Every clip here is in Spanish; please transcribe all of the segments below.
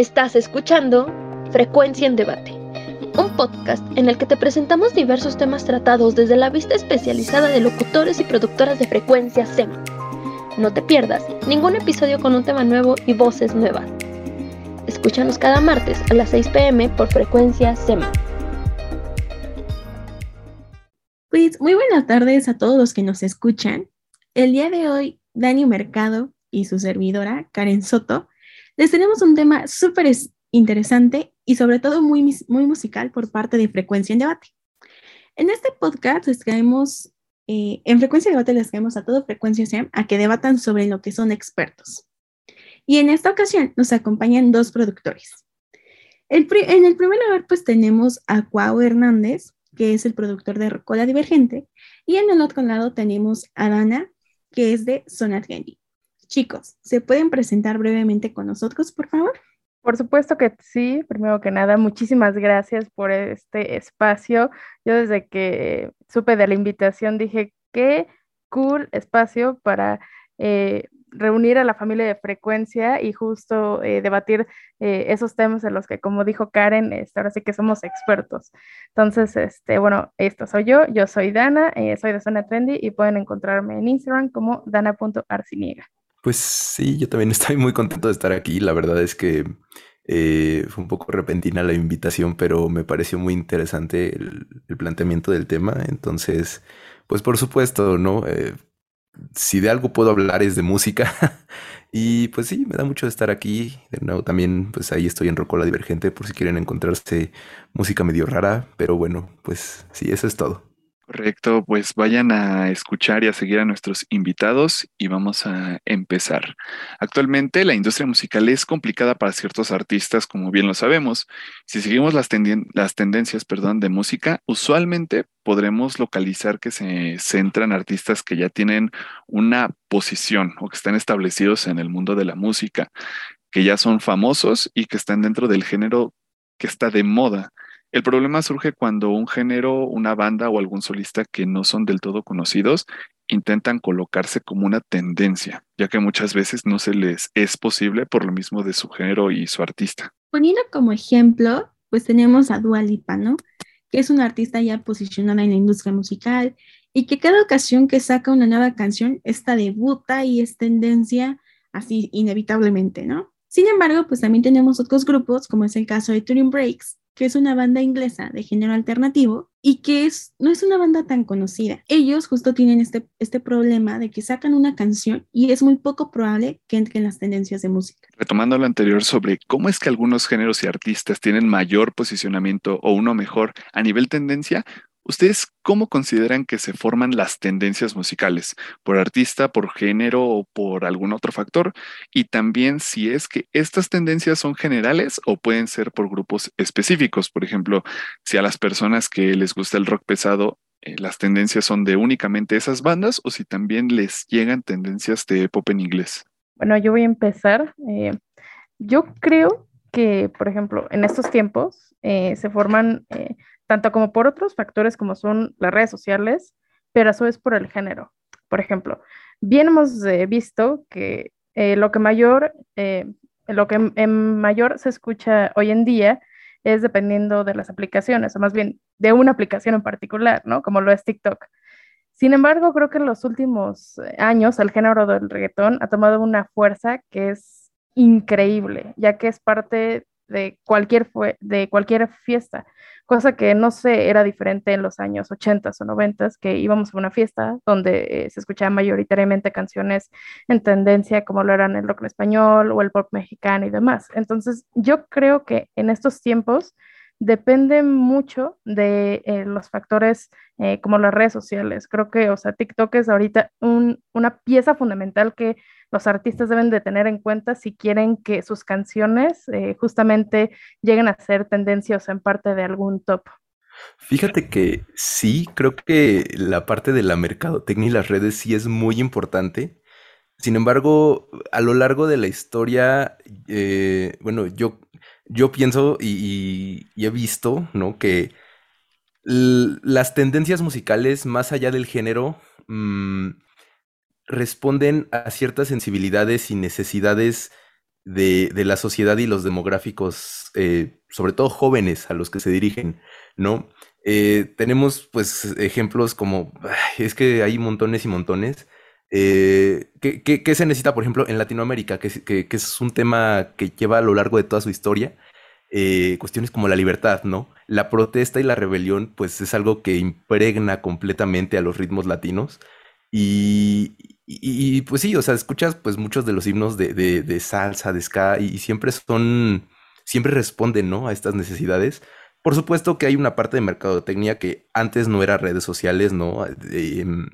Estás escuchando Frecuencia en Debate, un podcast en el que te presentamos diversos temas tratados desde la vista especializada de locutores y productoras de frecuencia SEM. No te pierdas ningún episodio con un tema nuevo y voces nuevas. Escúchanos cada martes a las 6 pm por frecuencia SEM. Pues muy buenas tardes a todos los que nos escuchan. El día de hoy, Dani Mercado y su servidora, Karen Soto, les tenemos un tema súper interesante y sobre todo muy, muy musical por parte de Frecuencia en Debate. En este podcast les traemos, eh, en Frecuencia en Debate les traemos a todo Frecuencia SEM a que debatan sobre lo que son expertos. Y en esta ocasión nos acompañan dos productores. en el primer lugar, pues tenemos a Cuau Hernández, que es el productor de Rocola Divergente, y en el otro lado tenemos a Dana, que es de Zona Trendy. Chicos, ¿se pueden presentar brevemente con nosotros, por favor? Por supuesto que sí. Primero que nada, muchísimas gracias por este espacio. Yo desde que supe de la invitación dije, qué cool espacio para eh, reunir a la familia de frecuencia y justo eh, debatir eh, esos temas en los que, como dijo Karen, este, ahora sí que somos expertos. Entonces, este, bueno, esto soy yo, yo soy Dana, soy de Zona Trendy y pueden encontrarme en Instagram como dana.arciniega. Pues sí, yo también estoy muy contento de estar aquí. La verdad es que eh, fue un poco repentina la invitación, pero me pareció muy interesante el, planteamiento del tema. Entonces, pues por supuesto, ¿no? Eh, si de algo puedo hablar es de música. y pues sí, me da mucho estar aquí. De nuevo, también, pues ahí estoy en Rocola Divergente por si quieren encontrarse música medio rara. Pero bueno, pues sí, eso es todo. Correcto, pues vayan a escuchar y a seguir a nuestros invitados y vamos a empezar. Actualmente la industria musical es complicada para ciertos artistas, como bien lo sabemos. Si seguimos las, tendencias perdón, de música, usualmente podremos localizar que se centran artistas que ya tienen una posición o que están establecidos en el mundo de la música, que ya son famosos y que están dentro del género que está de moda. El problema surge cuando un género, una banda o algún solista que no son del todo conocidos intentan colocarse como una tendencia, ya que muchas veces no se les es posible por lo mismo de su género y su artista. Poniendo como ejemplo, pues tenemos a Dua Lipa, ¿no? Que es una artista ya posicionada en la industria musical y que cada ocasión que saca una nueva canción, esta debuta y es tendencia así inevitablemente, ¿no? Sin embargo, pues también tenemos otros grupos, como es el caso de Turing Breaks, que es una banda inglesa de género alternativo y que es, no es una banda tan conocida. Ellos justo tienen este, este problema de que sacan una canción y es muy poco probable que entren las tendencias de música. Retomando lo anterior sobre cómo es que algunos géneros y artistas tienen mayor posicionamiento o uno mejor a nivel tendencia, ¿Ustedes cómo consideran que se forman las tendencias musicales? ¿Por artista, por género o por algún otro factor? Y también si es que estas tendencias son generales o pueden ser por grupos específicos. Por ejemplo, si a las personas que les gusta el rock pesado, eh, las tendencias son de únicamente esas bandas o si también les llegan tendencias de pop en inglés. Bueno, yo voy a empezar. Eh, yo creo que, por ejemplo, en estos tiempos eh, se forman tanto como por otros factores como son las redes sociales, pero eso es por el género. Por ejemplo, bien hemos eh, visto que eh, lo que mayor, eh, lo que en mayor se escucha hoy en día es dependiendo de las aplicaciones, o más bien de una aplicación en particular, ¿no? Como lo es TikTok. Sin embargo, creo que en los últimos años el género del reggaetón ha tomado una fuerza que es increíble, ya que es parte de cualquier, de cualquier fiesta cosa que no sé, era diferente en los años 80 o 90, que íbamos a una fiesta donde eh, se escuchaban mayoritariamente canciones en tendencia como lo eran el rock español o el pop mexicano y demás. Entonces, yo creo que en estos tiempos depende mucho de eh, los factores eh, como las redes sociales. Creo que, o sea, TikTok es ahorita una pieza fundamental que los artistas deben de tener en cuenta si quieren que sus canciones eh, justamente lleguen a ser tendencias en parte de algún top. Fíjate que sí, creo que la parte de la mercadotecnia y las redes sí es muy importante. Sin embargo, a lo largo de la historia, bueno, yo, yo pienso y, he visto, ¿no? Que las tendencias musicales, más allá del género, mm, responden a ciertas sensibilidades y necesidades de, la sociedad y los demográficos, eh, sobre todo jóvenes a los que se dirigen, ¿no? Eh, tenemos pues ejemplos como, es que hay montones y montones. Eh, ¿qué, se necesita, por ejemplo, en Latinoamérica, que, es un tema que lleva a lo largo de toda su historia? cuestiones como la libertad, ¿no? La protesta y la rebelión, pues es algo que impregna completamente a los ritmos latinos. Y, pues sí, o sea, escuchas pues muchos de los himnos de, de, salsa, de ska, y, siempre son, siempre responden, ¿no? A estas necesidades. Por supuesto que hay una parte de mercadotecnia que antes no era redes sociales, ¿no? Em,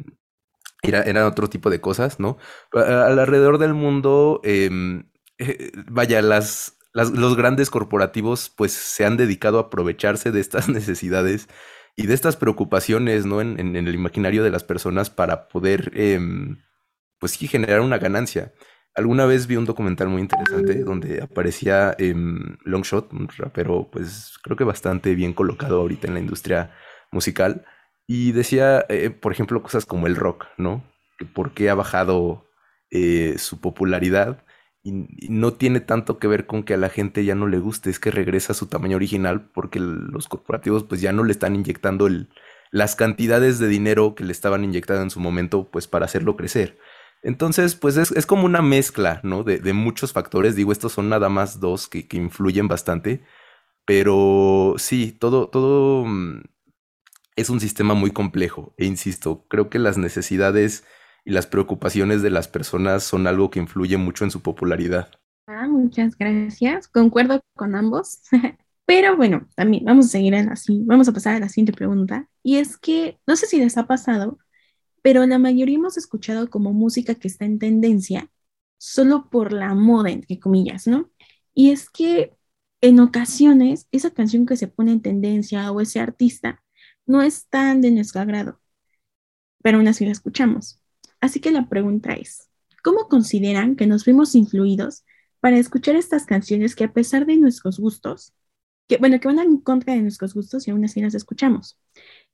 era, eran otro tipo de cosas, ¿no? alrededor del mundo, em, eh, vaya, las, los grandes corporativos pues se han dedicado a aprovecharse de estas necesidades y de estas preocupaciones, ¿no? En, el imaginario de las personas para poder em, pues generar una ganancia. Alguna vez vi un documental muy interesante donde aparecía em, Longshot, un rapero, pues creo que bastante bien colocado ahorita en la industria musical, y decía, eh, por ejemplo, cosas como el rock, ¿no? Que por qué ha bajado eh, su popularidad y, no tiene tanto que ver con que a la gente ya no le guste, es que regresa a su tamaño original porque los corporativos pues ya no le están inyectando el, las cantidades de dinero que le estaban inyectando en su momento pues para hacerlo crecer. Entonces, pues es, como una mezcla, ¿no? De, muchos factores. Digo, estos son nada más dos que, influyen bastante. Pero sí, todo, todo mm, es un sistema muy complejo. E insisto, creo que las necesidades y las preocupaciones de las personas son algo que influye mucho en su popularidad. Ah, muchas gracias. Concuerdo con ambos. Pero bueno, también vamos a seguir así. Vamos a pasar a la siguiente pregunta. Y es que, no sé si les ha pasado, pero la mayoría hemos escuchado como música que está en tendencia solo por la moda, entre comillas, ¿no? Y es que en ocasiones esa canción que se pone en tendencia o ese artista no es tan de nuestro agrado, pero aún así la escuchamos. Así que la pregunta es, ¿cómo consideran que nos vimos influidos para escuchar estas canciones que a pesar de nuestros gustos, que bueno, que van en contra de nuestros gustos y aún así las escuchamos?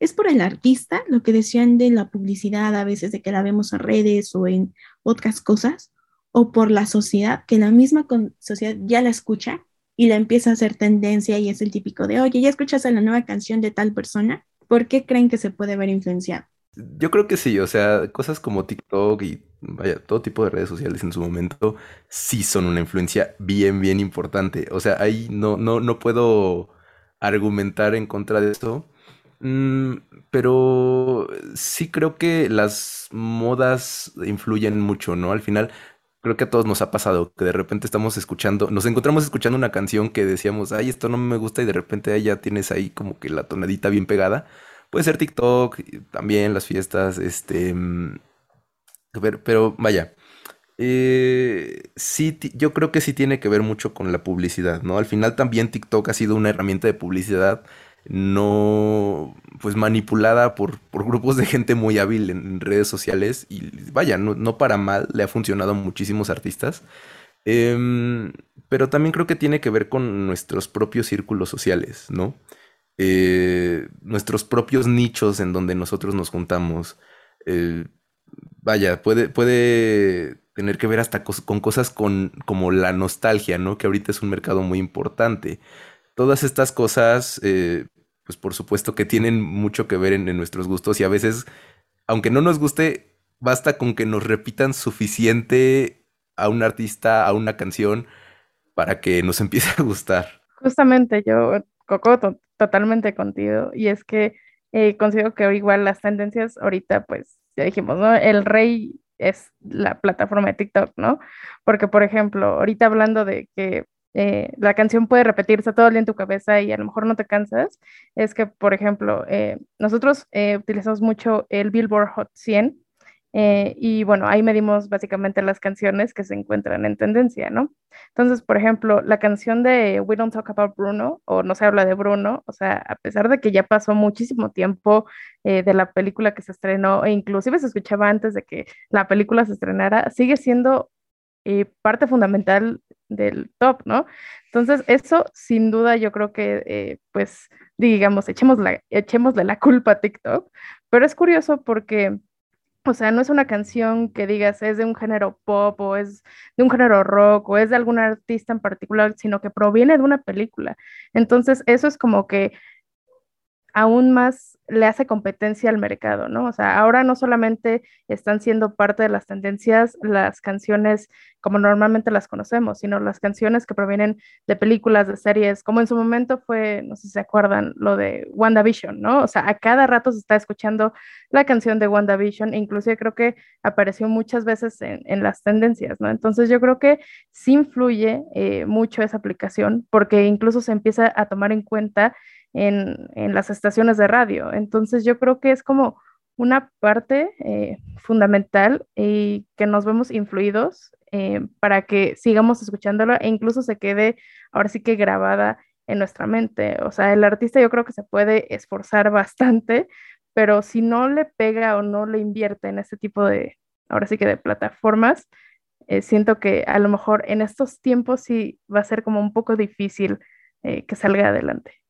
¿Es por el artista lo que decían de la publicidad a veces de que la vemos en redes o en otras cosas? ¿O por la sociedad, que la misma sociedad ya la escucha y la empieza a hacer tendencia y es el típico de, oye, ya escuchas la nueva canción de tal persona? ¿Por qué creen que se puede ver influenciado? Yo creo que sí, o sea, cosas como TikTok y vaya, todo tipo de redes sociales en su momento sí son una influencia bien, bien importante. O sea, ahí no, no, no puedo argumentar en contra de esto. Mm, pero sí creo que las modas influyen mucho, ¿no? Al final, creo que a todos nos ha pasado que de repente estamos escuchando, nos encontramos escuchando una canción que decíamos, ay, esto no me gusta y de repente ya tienes ahí como que la tonadita bien pegada. Puede ser TikTok, también las fiestas, este... Mm, pero, pero vaya, eh, sí, yo creo que sí tiene que ver mucho con la publicidad, ¿no? Al final también TikTok ha sido una herramienta de publicidad no pues manipulada por, grupos de gente muy hábil en, redes sociales y vaya, no, para mal, le ha funcionado a muchísimos artistas. Em, pero también creo que tiene que ver con nuestros propios círculos sociales, ¿no? Eh, nuestros propios nichos en donde nosotros nos juntamos. Eh, vaya, puede, puede tener que ver hasta con cosas con, como la nostalgia, ¿no? Que ahorita es un mercado muy importante todas estas cosas, eh, pues por supuesto que tienen mucho que ver en, nuestros gustos y a veces, aunque no nos guste, basta con que nos repitan suficiente a un artista, a una canción, para que nos empiece a gustar. Justamente yo, Coco, totalmente contigo, y es que eh, considero que igual las tendencias ahorita, pues ya dijimos, ¿no? El rey es la plataforma de TikTok, ¿no? Porque, por ejemplo, ahorita hablando de que eh, la canción puede repetirse todo el día en tu cabeza y a lo mejor no te cansas, es que, por ejemplo, eh, nosotros eh, utilizamos mucho el Billboard Hot 100 y bueno, ahí medimos básicamente las canciones que se encuentran en tendencia, ¿no? Entonces, por ejemplo, la canción de We Don't Talk About Bruno o No se habla de Bruno, o sea, a pesar de que ya pasó muchísimo tiempo de la película que se estrenó e inclusive se escuchaba antes de que la película se estrenara, sigue siendo parte fundamental del top, ¿no? Entonces, eso sin duda yo creo que, eh, pues, digamos, echemos la, la culpa a TikTok, pero es curioso porque O sea, no es una canción que digas es de un género pop o es de un género rock o es de algún artista en particular, sino que proviene de una película. Entonces, eso es como que aún más le hace competencia al mercado, ¿no? O sea, ahora no solamente están siendo parte de las tendencias las canciones como normalmente las conocemos, sino las canciones que provienen de películas, de series, como en su momento fue, no sé si se acuerdan, lo de WandaVision, ¿no? O sea, a cada rato se está escuchando la canción de WandaVision, e inclusive creo que apareció muchas veces en, las tendencias, ¿no? Entonces yo creo que sí influye eh, mucho esa aplicación porque incluso se empieza a tomar en cuenta en, las estaciones de radio. Entonces yo creo que es como una parte eh, fundamental y que nos vemos influidos eh, para que sigamos escuchándolo e incluso se quede ahora sí que grabada en nuestra mente. O sea, el artista yo creo que se puede esforzar bastante, pero si no le pega o no le invierte en este tipo de, ahora sí que de plataformas, eh, siento que a lo mejor en estos tiempos sí va a ser como un poco difícil que salga adelante.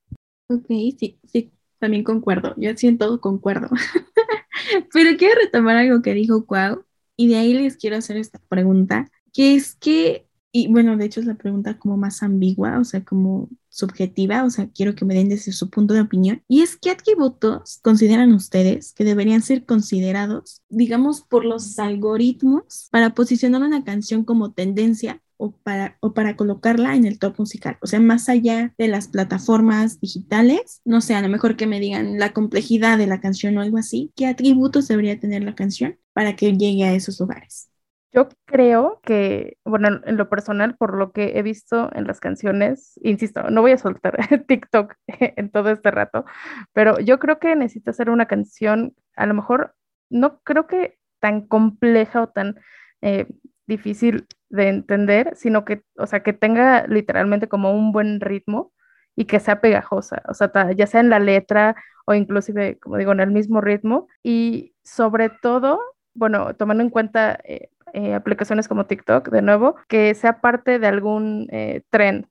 Ok, sí, sí, también concuerdo. Yo siento concuerdo. Pero quiero retomar algo que dijo Cuau y de ahí les quiero hacer esta pregunta, que es que, y bueno, de hecho es la pregunta como más ambigua, o sea, como subjetiva, o sea, quiero que me den desde su punto de opinión. Y es, ¿qué atributos consideran ustedes que deberían ser considerados, digamos, por los algoritmos para posicionar una canción como tendencia o para, o para colocarla en el top musical. O sea, más allá de las plataformas digitales, no sé, a lo mejor que me digan la complejidad de la canción o algo así, ¿qué atributos debería tener la canción para que llegue a esos lugares? Yo creo que, bueno, en lo personal, por lo que he visto en las canciones, insisto, no voy a soltar TikTok en todo este rato, pero yo creo que necesita ser una canción, a lo mejor, no creo que tan compleja o tan eh, difícil de entender, sino que, o sea, que tenga literalmente como un buen ritmo y que sea pegajosa, o sea, ya sea en la letra o inclusive, como digo, en el mismo ritmo. Y sobre todo, bueno, tomando en cuenta eh, eh, aplicaciones como TikTok, de nuevo, que sea parte de algún eh, tren,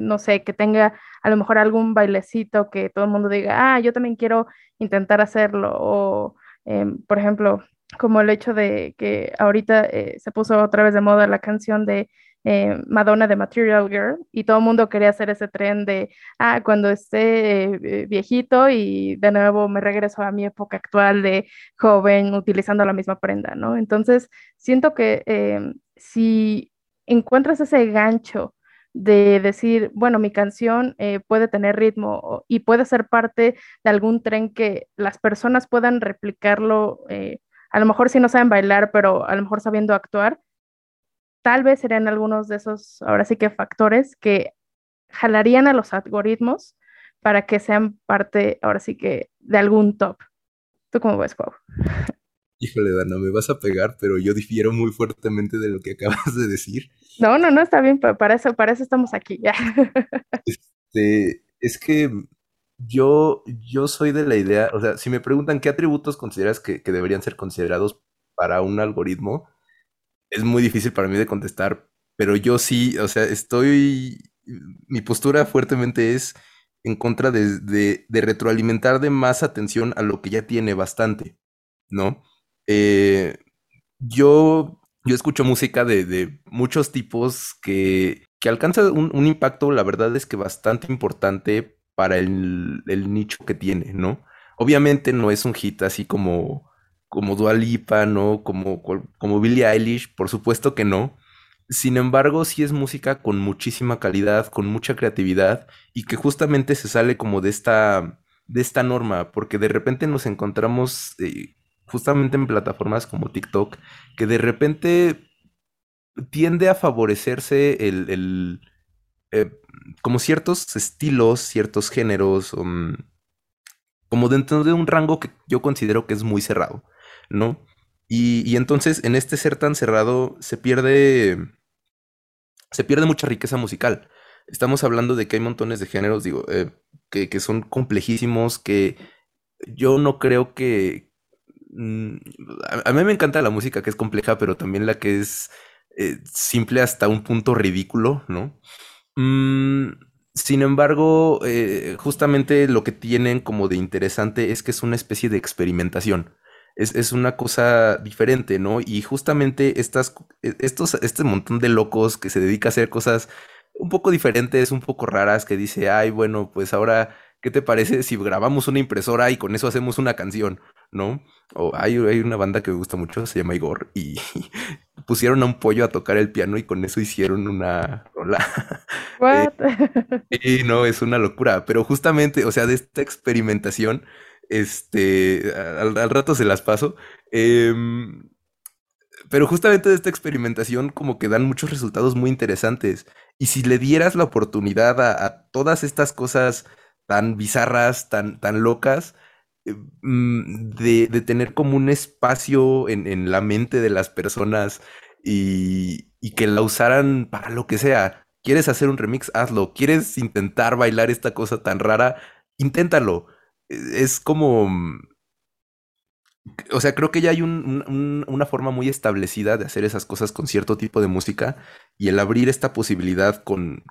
no sé, que tenga a lo mejor algún bailecito que todo el mundo diga, ah, yo también quiero intentar hacerlo, o em, por ejemplo, como el hecho de que ahorita eh, se puso otra vez de moda la canción de eh, Madonna de Material Girl y todo el mundo quería hacer ese tren de, ah, cuando esté eh, viejito y de nuevo me regreso a mi época actual de joven utilizando la misma prenda, ¿no? Entonces, siento que si encuentras ese gancho de decir, bueno, mi canción puede tener ritmo y puede ser parte de algún tren que las personas puedan replicarlo a lo mejor si no saben bailar, pero a lo mejor sabiendo actuar, tal vez serían algunos de esos, ahora sí que factores que jalarían a los algoritmos para que sean parte, ahora sí que, de algún top. ¿Tú cómo ves, Pau? Híjole, Dana, me vas a pegar, pero yo difiero muy fuertemente de lo que acabas de decir. No, no, no, está bien, para eso, para eso estamos aquí, ya. Este, es que yo, yo soy de la idea, o sea, si me preguntan qué atributos consideras que, deberían ser considerados para un algoritmo, es muy difícil para mí de contestar, pero yo sí, o sea, estoy, mi postura fuertemente es en contra de, retroalimentar de más atención a lo que ya tiene bastante, ¿no? Eh, yo, yo escucho música de, muchos tipos que, que alcanza un, un, impacto, la verdad es que bastante importante para el, nicho que tiene, ¿no? Obviamente no es un hit así como, como Dua Lipa, ¿no? Como, como Billie Eilish, por supuesto que no. Sin embargo, sí es música con muchísima calidad, con mucha creatividad y que justamente se sale como de esta, de esta norma, porque de repente nos encontramos eh, justamente en plataformas como TikTok, que de repente tiende a favorecerse el, eh, como ciertos estilos, ciertos géneros, um, como dentro de un rango que yo considero que es muy cerrado, ¿no? Y, entonces en este ser tan cerrado se pierde, se pierde mucha riqueza musical. Estamos hablando de que hay montones de géneros, digo, eh, que, son complejísimos, que yo no creo que... Mm, a, mí me encanta la música que es compleja, pero también la que es eh, simple hasta un punto ridículo, ¿no? Mm, sin embargo, eh, justamente lo que tienen como de interesante es que es una especie de experimentación. Es, una cosa diferente, ¿no? Y justamente estas, e, estos, este montón de locos que se dedica a hacer cosas un poco diferentes, un poco raras, que dice, ay, bueno, pues ahora, ¿qué te parece si grabamos una impresora y con eso hacemos una canción, ¿no? O hay, hay una banda que me gusta mucho, se llama Igor, y pusieron a un pollo a tocar el piano y con eso hicieron una rola. What? y no, es una locura, pero justamente, o sea, de esta experimentación, este, al, rato se las paso. Em, pero justamente de esta experimentación como que dan muchos resultados muy interesantes. Y si le dieras la oportunidad a, todas estas cosas tan bizarras, tan, tan locas, mm, de, tener como un espacio en, la mente de las personas y, que la usaran para lo que sea. ¿Quieres hacer un remix? Hazlo. ¿Quieres intentar bailar esta cosa tan rara? Inténtalo. E, es como o sea, creo que ya hay una forma muy establecida de hacer esas cosas con cierto tipo de música y el abrir esta posibilidad con,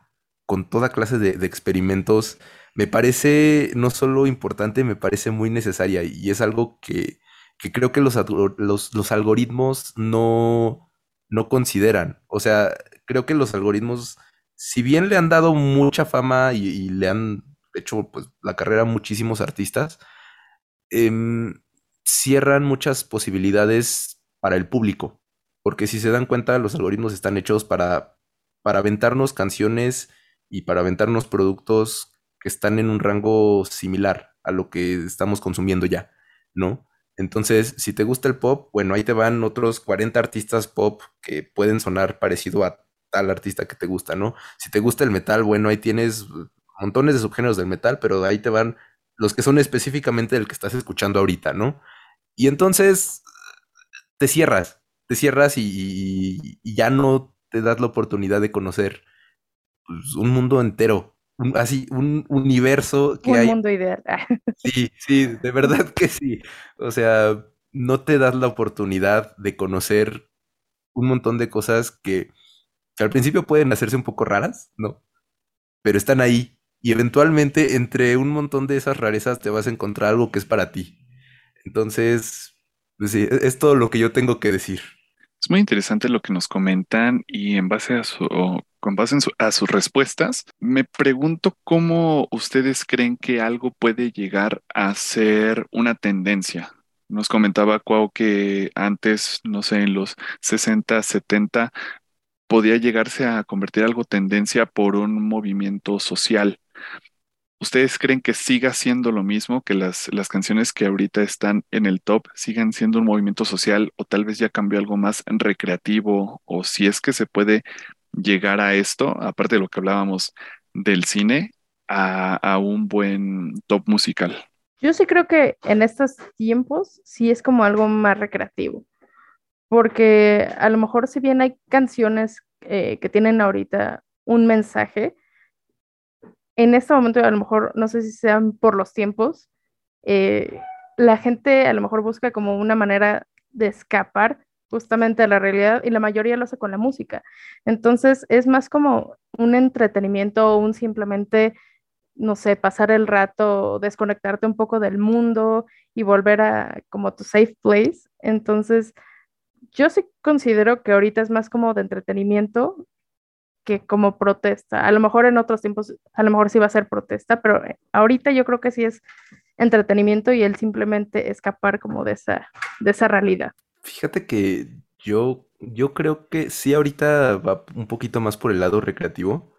con toda clase de, experimentos me parece no solo importante, me parece muy necesaria y es algo que, creo que los, los, algoritmos no, no consideran. O sea, creo que los algoritmos, si bien le han dado mucha fama y, le han hecho pues, la carrera a muchísimos artistas, eh, cierran muchas posibilidades para el público. Porque si se dan cuenta, los algoritmos están hechos para, para aventarnos canciones y para aventarnos productos que están en un rango similar a lo que estamos consumiendo ya, ¿no? Entonces, si te gusta el pop, bueno, ahí te van otros 40 artistas pop que pueden sonar parecido a tal artista que te gusta, ¿no? Si te gusta el metal, bueno, ahí tienes montones de subgéneros del metal, pero ahí te van los que son específicamente del que estás escuchando ahorita, ¿no? Y entonces te cierras, te cierras y, ya no te das la oportunidad de conocer pues, un mundo entero, así, un universo que un mundo ideal. sí, sí, de verdad que sí. O sea, no te das la oportunidad de conocer un montón de cosas que, que al principio pueden hacerse un poco raras, ¿no? Pero están ahí y eventualmente entre un montón de esas rarezas te vas a encontrar algo que es para ti. Entonces, pues sí, e-, es todo lo que yo tengo que decir. Es muy interesante lo que nos comentan y en base a su, con base a sus respuestas, me pregunto cómo ustedes creen que algo puede llegar a ser una tendencia. Nos comentaba Cuau que antes, no sé, en los 60, 70, podía llegarse a convertir algo tendencia por un movimiento social. ¿Ustedes creen que siga siendo lo mismo, que las, las canciones que ahorita están en el top sigan siendo un movimiento social o tal vez ya cambió algo más recreativo o si es que se puede llegar a esto, aparte de lo que hablábamos del cine, a, a un buen top musical? Yo sí creo que en estos tiempos sí es como algo más recreativo, porque a lo mejor si bien hay canciones eh, que tienen ahorita un mensaje, en este momento, a lo mejor, no sé si sean por los tiempos, eh, la gente a lo mejor busca como una manera de escapar justamente a la realidad y la mayoría lo hace con la música. Entonces es más como un entretenimiento o un simplemente, no sé, pasar el rato, desconectarte un poco del mundo y volver a como tu safe place. Entonces yo sí considero que ahorita es más como de entretenimiento que como protesta. A lo mejor en otros tiempos, a lo mejor sí va a ser protesta, pero eh, ahorita yo creo que sí es entretenimiento y él simplemente escapar como de esa, de esa realidad. Fíjate que yo, yo creo que sí ahorita va un poquito más por el lado recreativo,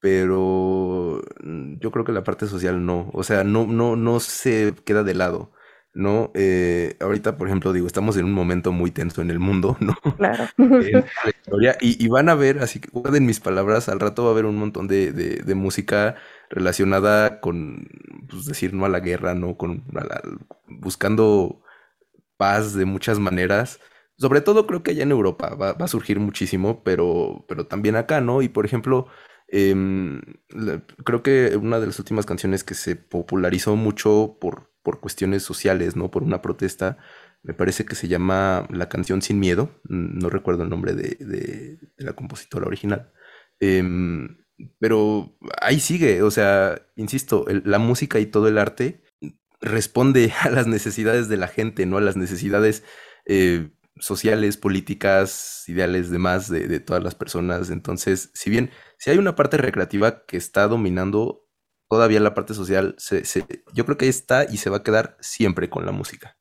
pero mm, yo creo que la parte social no, o sea, no, no, no se queda de lado. ¿No? Eh, ahorita, por ejemplo, digo, estamos en un momento muy tenso en el mundo, ¿no? Claro. y, van a ver, así que guarden mis palabras, al rato va a haber un montón de, música relacionada con, pues decir, no a la guerra, ¿no? Con, buscando paz de muchas maneras. Sobre todo creo que allá en Europa va, a surgir muchísimo, pero, pero también acá, ¿no? Y por ejemplo, em, creo que una de las últimas canciones que se popularizó mucho por por cuestiones sociales, ¿no? Por una protesta. Me parece que se llama La canción sin miedo. Mm, no recuerdo el nombre de, la compositora original. Em, pero ahí sigue, o sea, insisto, la música y todo el arte responde a las necesidades de la gente, ¿no? A las necesidades eh, sociales, políticas, ideales, demás de, de todas las personas. Entonces, si bien si hay una parte recreativa que está dominando todavía la parte social, se, yo creo que ahí está y se va a quedar siempre con la música.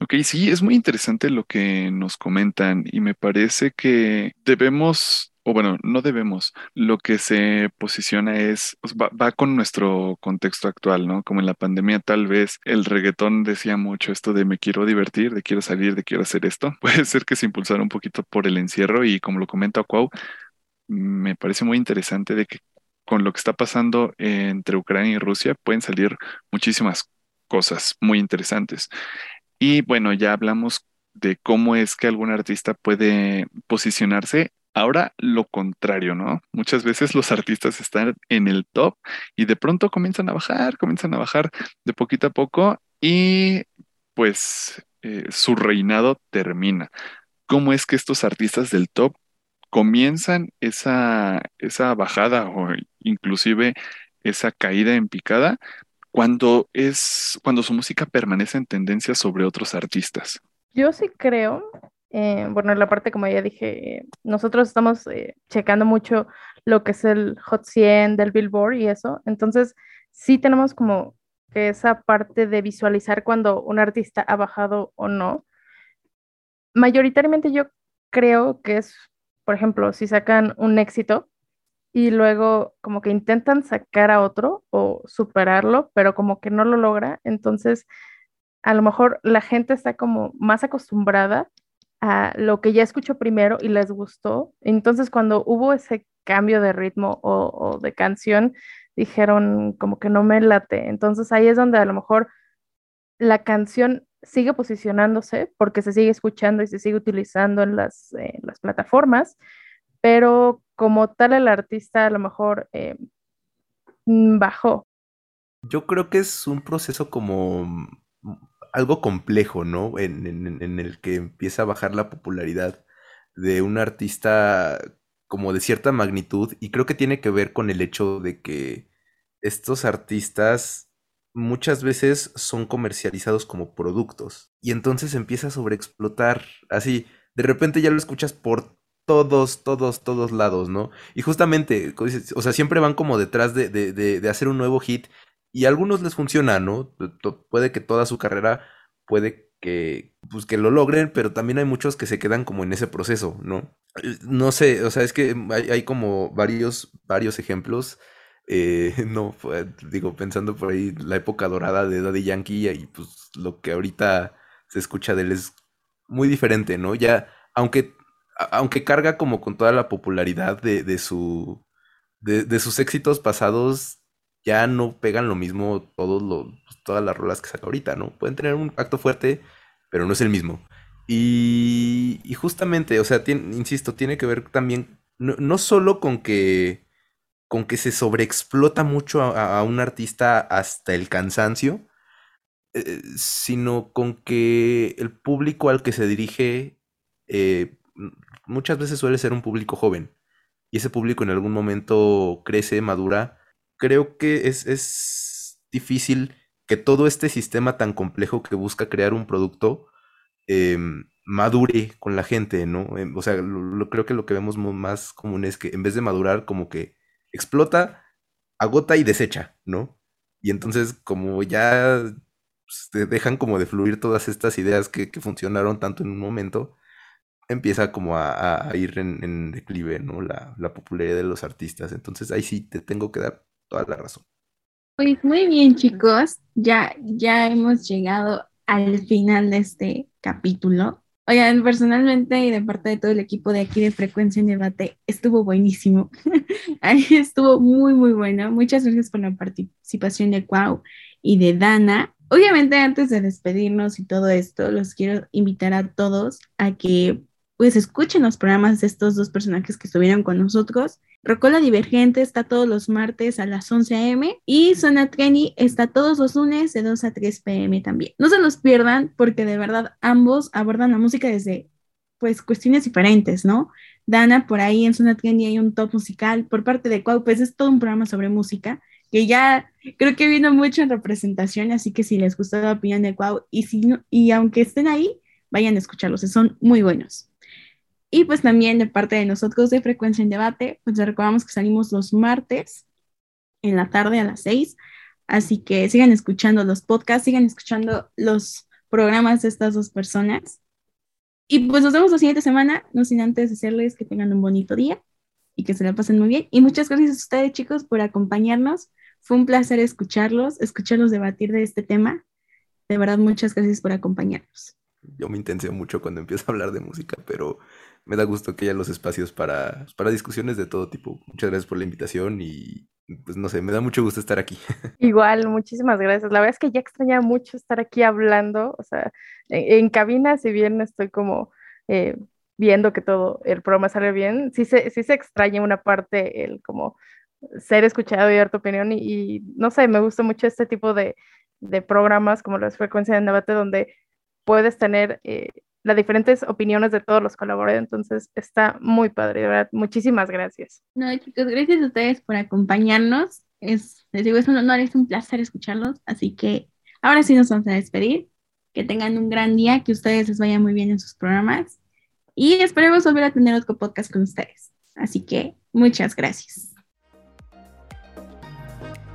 Ok, sí, es muy interesante lo que nos comentan y me parece que debemos, o bueno, no debemos, lo que se posiciona es, va, va, con nuestro contexto actual, ¿no? Como en la pandemia tal vez el reggaetón decía mucho esto de me quiero divertir, de quiero salir, de quiero hacer esto. Puede ser que se impulsara un poquito por el encierro y como lo comenta Cuau, me parece muy interesante de que con lo que está pasando entre Ucrania y Rusia pueden salir muchísimas cosas muy interesantes. Y bueno, ya hablamos de cómo es que algún artista puede posicionarse. Ahora lo contrario, ¿no? Muchas veces los artistas están en el top y de pronto comienzan a bajar, comienzan a bajar de poquito a poco y pues eh, su reinado termina. ¿Cómo es que estos artistas del top comienzan esa, esa bajada o inclusive esa caída en picada cuando es cuando su música permanece en tendencia sobre otros artistas. Yo sí creo, eh, bueno, en la parte como ya dije, nosotros estamos eh, checando mucho lo que es el Hot 100 del Billboard y eso, entonces sí tenemos como esa parte de visualizar cuando un artista ha bajado o no. Mayoritariamente yo creo que es por ejemplo, si sacan un éxito y luego como que intentan sacar a otro o superarlo, pero como que no lo logra, entonces a lo mejor la gente está como más acostumbrada a lo que ya escuchó primero y les gustó. Entonces cuando hubo ese cambio de ritmo o, o de canción, dijeron como que no me late. Entonces ahí es donde a lo mejor la canción sigue posicionándose porque se sigue escuchando y se sigue utilizando en las, las plataformas, pero como tal el artista a lo mejor eh, mm, bajó. Yo creo que es un proceso como mm, algo complejo, ¿no? En, en, el que empieza a bajar la popularidad de un artista como de cierta magnitud y creo que tiene que ver con el hecho de que estos artistas muchas veces son comercializados como productos. Y entonces empieza a sobreexplotar así. De repente ya lo escuchas por todos, todos, todos lados, ¿no? Y justamente, o sea, siempre van como detrás de, de, de, hacer un nuevo hit. Y a algunos les funciona, ¿no? Puede que toda su carrera, puede que, pues, que lo logren, pero también hay muchos que se quedan como en ese proceso, ¿no? No sé, o sea, es que hay como varios, varios ejemplos eh, no, digo, pensando por ahí la época dorada de Daddy Yankee y pues lo que ahorita se escucha de él es muy diferente, ¿no? Ya, aunque, aunque carga como con toda la popularidad de, de su, de, sus éxitos pasados, ya no pegan lo mismo todos todas las rolas que saca ahorita, ¿no? Pueden tener un acto fuerte, pero no es el mismo. Y, y justamente, o sea, insisto, tiene que ver también, no, no solo con que con que se sobreexplota mucho a, un artista hasta el cansancio, eh, sino con que el público al que se dirige eh, muchas veces suele ser un público joven. Y ese público en algún momento crece, madura. Creo que es, es difícil que todo este sistema tan complejo que busca crear un producto em, madure con la gente, ¿no? Em, o sea, creo que lo que vemos más común es que en vez de madurar, como que explota, agota y desecha, ¿no? Y entonces como ya pues, dejan como de fluir todas estas ideas que, funcionaron tanto en un momento, empieza como a, ir en, declive, ¿no? La, popularidad de los artistas. Entonces ahí sí te tengo que dar toda la razón. Pues muy bien, chicos. Ya, ya hemos llegado al final de este capítulo. Oigan, personalmente y de parte de todo el equipo de aquí de Frecuencia en Debate, estuvo buenísimo. Estuvo muy, muy bueno. Muchas gracias por la participación de Cuau y de Dana. Obviamente, antes de despedirnos y todo esto, los quiero invitar a todos a que pues escuchen los programas de estos dos personajes que estuvieron con nosotros Rocola Divergente está todos los martes a las 11 a.m. y Zona Treni está todos los lunes de 2 a 3 p.m. también. No se los pierdan porque de verdad ambos abordan la música desde pues cuestiones diferentes, ¿no? Dana, por ahí en Zona Treni hay un top musical por parte de cual pues es todo un programa sobre música que ya creo que vino mucho en representación, así que si les gustó la opinión de Cuau y, si y aunque estén ahí, vayan a escucharlos, son muy buenos. Y pues también de parte de nosotros de Frecuencia en Debate, pues les recordamos que salimos los martes en la tarde a las seis, así que sigan escuchando los podcasts, sigan escuchando los programas de estas dos personas. Y pues nos vemos la siguiente semana, no sin antes decirles que tengan un bonito día y que se la pasen muy bien. Y muchas gracias a ustedes, chicos, por acompañarnos. Fue un placer escucharlos, escucharlos debatir de este tema. De verdad, muchas gracias por acompañarnos. Yo me intenseo mucho cuando empiezo a hablar de música, pero me da gusto que haya los espacios para, para discusiones de todo tipo. Muchas gracias por la invitación y pues no sé, me da mucho gusto estar aquí. Igual, muchísimas gracias. La verdad es que ya extrañaba mucho estar aquí hablando, o sea, en, cabina, si bien estoy como eh, viendo que todo el programa sale bien, sí se, sí se extraña una parte, el como ser escuchado y dar tu opinión y, no sé, me gusta mucho este tipo de, de programas como las frecuencias de debate donde puedes tener eh, las diferentes opiniones de todos los colaboradores, entonces está muy padre, de verdad, muchísimas gracias. No, chicos, gracias a ustedes por acompañarnos, es, les digo, es un honor, es un placer escucharlos, así que ahora sí nos vamos a despedir, que tengan un gran día, que ustedes les vaya muy bien en sus programas y esperemos volver a tener otro podcast con ustedes. Así que muchas gracias.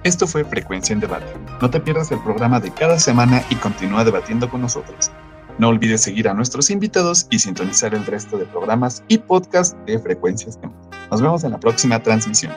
Esto fue Frecuencia en Debate. No te pierdas el programa de cada semana y continúa debatiendo con nosotros. No olvides seguir a nuestros invitados y sintonizar el resto de programas y podcasts de Frecuencias Nos vemos en la próxima transmisión.